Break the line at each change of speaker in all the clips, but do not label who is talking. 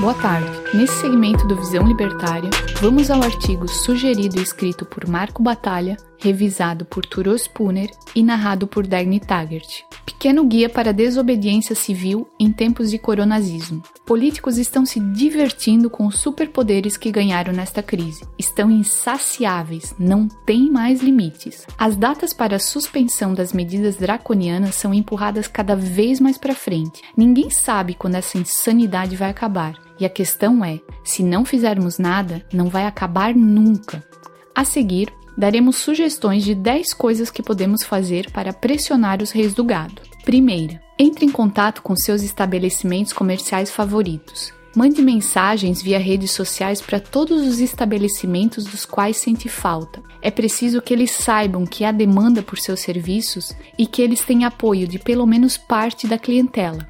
Boa tarde. Nesse segmento do Visão Libertária, vamos ao artigo sugerido e escrito por Marco Batalha, revisado por Turo Spooner e narrado por Dagny Taggart. Pequeno guia para desobediência civil em tempos de coronazismo. Políticos estão se divertindo com os superpoderes que ganharam nesta crise. Estão insaciáveis, não têm mais limites. As datas para a suspensão das medidas draconianas são empurradas cada vez mais para frente. Ninguém sabe quando essa insanidade vai acabar. E a questão é: se não fizermos nada, não vai acabar nunca. A seguir, daremos sugestões de 10 coisas que podemos fazer para pressionar os reis do gado. Primeira, entre em contato com seus estabelecimentos comerciais favoritos. Mande mensagens via redes sociais para todos os estabelecimentos dos quais sente falta. É preciso que eles saibam que há demanda por seus serviços e que eles têm apoio de pelo menos parte da clientela.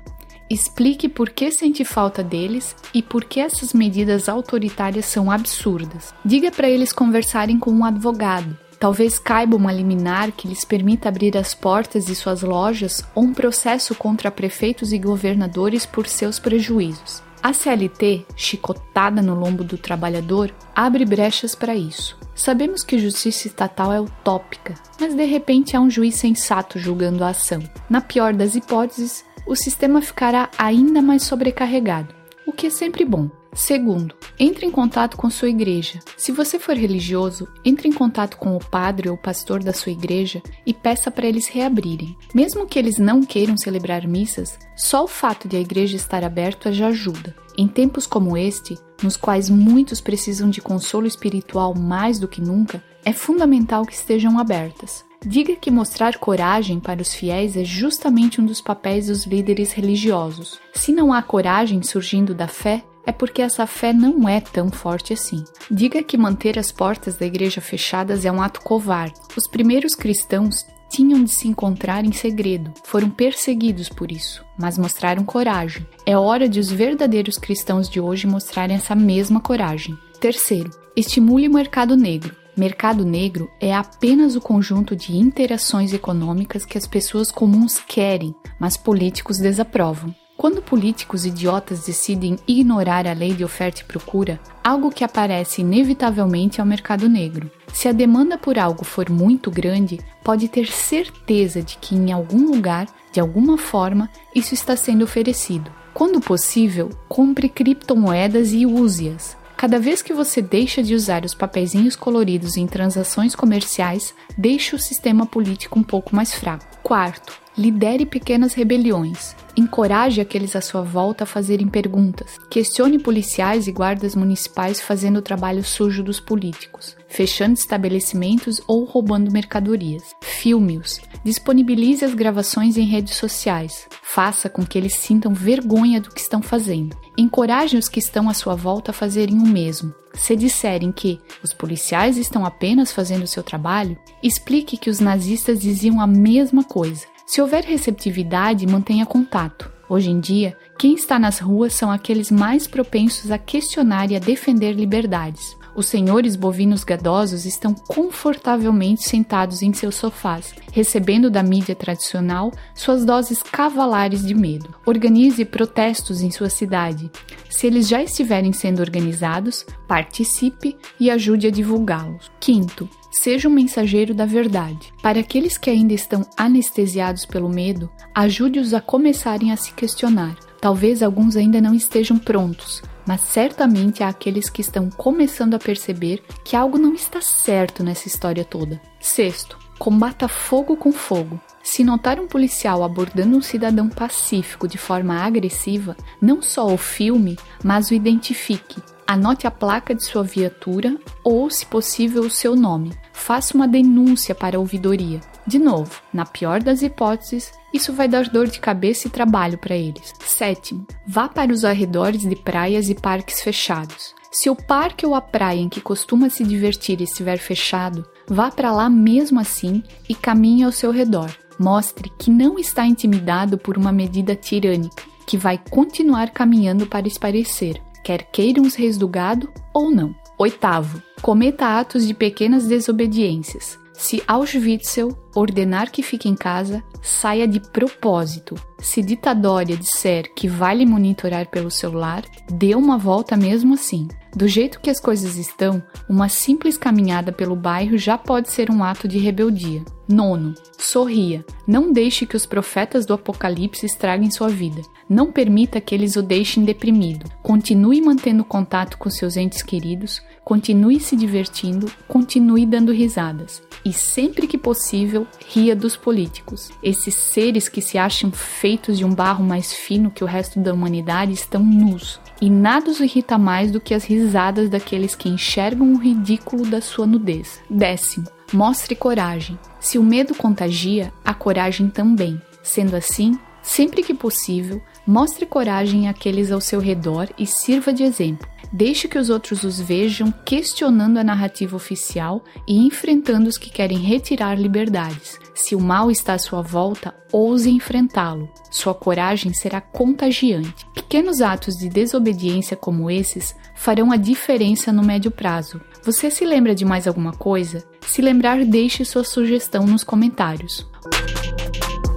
Explique por que sente falta deles e por que essas medidas autoritárias são absurdas. Diga para eles conversarem com um advogado. Talvez caiba uma liminar que lhes permita abrir as portas de suas lojas ou um processo contra prefeitos e governadores por seus prejuízos. A CLT, chicotada no lombo do trabalhador, abre brechas para isso. Sabemos que justiça estatal é utópica, mas de repente há um juiz sensato julgando a ação. Na pior das hipóteses, o sistema ficará ainda mais sobrecarregado, o que é sempre bom. Segundo, entre em contato com sua igreja. Se você for religioso, entre em contato com o padre ou pastor da sua igreja e peça para eles reabrirem. Mesmo que eles não queiram celebrar missas, só o fato de a igreja estar aberta já ajuda. Em tempos como este, nos quais muitos precisam de consolo espiritual mais do que nunca, é fundamental que estejam abertas. Diga que mostrar coragem para os fiéis é justamente um dos papéis dos líderes religiosos. Se não há coragem surgindo da fé, é porque essa fé não é tão forte assim. Diga que manter as portas da igreja fechadas é um ato covarde. Os primeiros cristãos tinham de se encontrar em segredo, foram perseguidos por isso, mas mostraram coragem. É hora de os verdadeiros cristãos de hoje mostrarem essa mesma coragem. Terceiro, estimule o mercado negro. Mercado negro é apenas o conjunto de interações econômicas que as pessoas comuns querem, mas políticos desaprovam. Quando políticos idiotas decidem ignorar a lei de oferta e procura, algo que aparece inevitavelmente é o mercado negro. Se a demanda por algo for muito grande, pode ter certeza de que em algum lugar, de alguma forma, isso está sendo oferecido. Quando possível, compre criptomoedas e use-as. Cada vez que você deixa de usar os papeizinhos coloridos em transações comerciais, deixa o sistema político um pouco mais fraco. Quarto, lidere pequenas rebeliões. Encoraje aqueles à sua volta a fazerem perguntas. Questione policiais e guardas municipais fazendo o trabalho sujo dos políticos, fechando estabelecimentos ou roubando mercadorias. Filme-os. Disponibilize as gravações em redes sociais. Faça com que eles sintam vergonha do que estão fazendo. Encoraje os que estão à sua volta a fazerem o mesmo. Se disserem que os policiais estão apenas fazendo o seu trabalho, explique que os nazistas diziam a mesma coisa. Se houver receptividade, mantenha contato. Hoje em dia, quem está nas ruas são aqueles mais propensos a questionar e a defender liberdades. Os senhores bovinos gadosos estão confortavelmente sentados em seus sofás, recebendo da mídia tradicional suas doses cavalares de medo. Organize protestos em sua cidade. Se eles já estiverem sendo organizados, participe e ajude a divulgá-los. Quinto, Seja um mensageiro da verdade. Para aqueles que ainda estão anestesiados pelo medo, ajude-os a começarem a se questionar. Talvez alguns ainda não estejam prontos, mas certamente há aqueles que estão começando a perceber que algo não está certo nessa história toda. Sexto, combata fogo com fogo. Se notar um policial abordando um cidadão pacífico de forma agressiva, não só o filme, mas o identifique. Anote a placa de sua viatura ou, se possível, o seu nome. Faça uma denúncia para a ouvidoria. De novo, na pior das hipóteses, isso vai dar dor de cabeça e trabalho para eles. Sétimo, vá para os arredores de praias e parques fechados. Se o parque ou a praia em que costuma se divertir estiver fechado, vá para lá mesmo assim e caminhe ao seu redor. Mostre que não está intimidado por uma medida tirânica, que vai continuar caminhando para esparecer, quer queiram os reis do gado ou não. Oitavo, cometa atos de pequenas desobediências. Se Auschwitz ordenar que fique em casa, saia de propósito. Se Ditadória disser que vai lhe monitorar pelo celular, dê uma volta mesmo assim. Do jeito que as coisas estão, uma simples caminhada pelo bairro já pode ser um ato de rebeldia. Nono, sorria. Não deixe que os profetas do Apocalipse estraguem sua vida. Não permita que eles o deixem deprimido. Continue mantendo contato com seus entes queridos, continue se divertindo, continue dando risadas. E sempre que possível, ria dos políticos. Esses seres que se acham feitos de um barro mais fino que o resto da humanidade estão nus. E nada os irrita mais do que as risadas daqueles que enxergam o ridículo da sua nudez. Décimo, mostre coragem. Se o medo contagia, a coragem também. Sendo assim, sempre que possível, mostre coragem àqueles ao seu redor e sirva de exemplo. Deixe que os outros os vejam questionando a narrativa oficial e enfrentando os que querem retirar liberdades. Se o mal está à sua volta, ouse enfrentá-lo. Sua coragem será contagiante. Pequenos atos de desobediência como esses farão a diferença no médio prazo. Você se lembra de mais alguma coisa? Se lembrar, deixe sua sugestão nos comentários.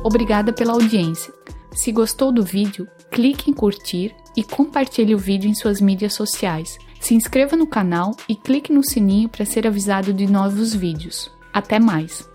Obrigada pela audiência. Se gostou do vídeo, clique em curtir e compartilhe o vídeo em suas mídias sociais. Se inscreva no canal e clique no sininho para ser avisado de novos vídeos. Até mais!